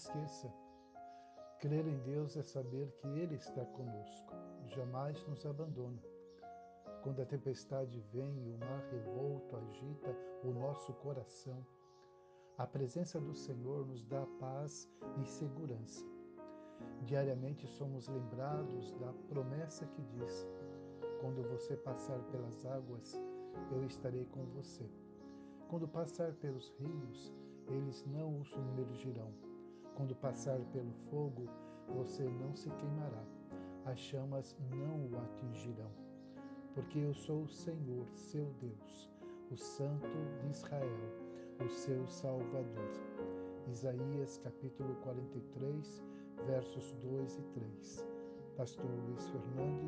esqueça. Crer em Deus é saber que Ele está conosco, jamais nos abandona. Quando a tempestade vem e o mar revolto agita o nosso coração, a presença do Senhor nos dá paz e segurança. Diariamente somos lembrados da promessa que diz: Quando você passar pelas águas, eu estarei com você. Quando passar pelos rios, eles não o submergirão. Quando passar pelo fogo, você não se queimará. As chamas não o atingirão. Porque eu sou o Senhor, seu Deus, o Santo de Israel, o seu Salvador. Isaías capítulo 43, versos 2 e 3. Pastor Luiz abençoe.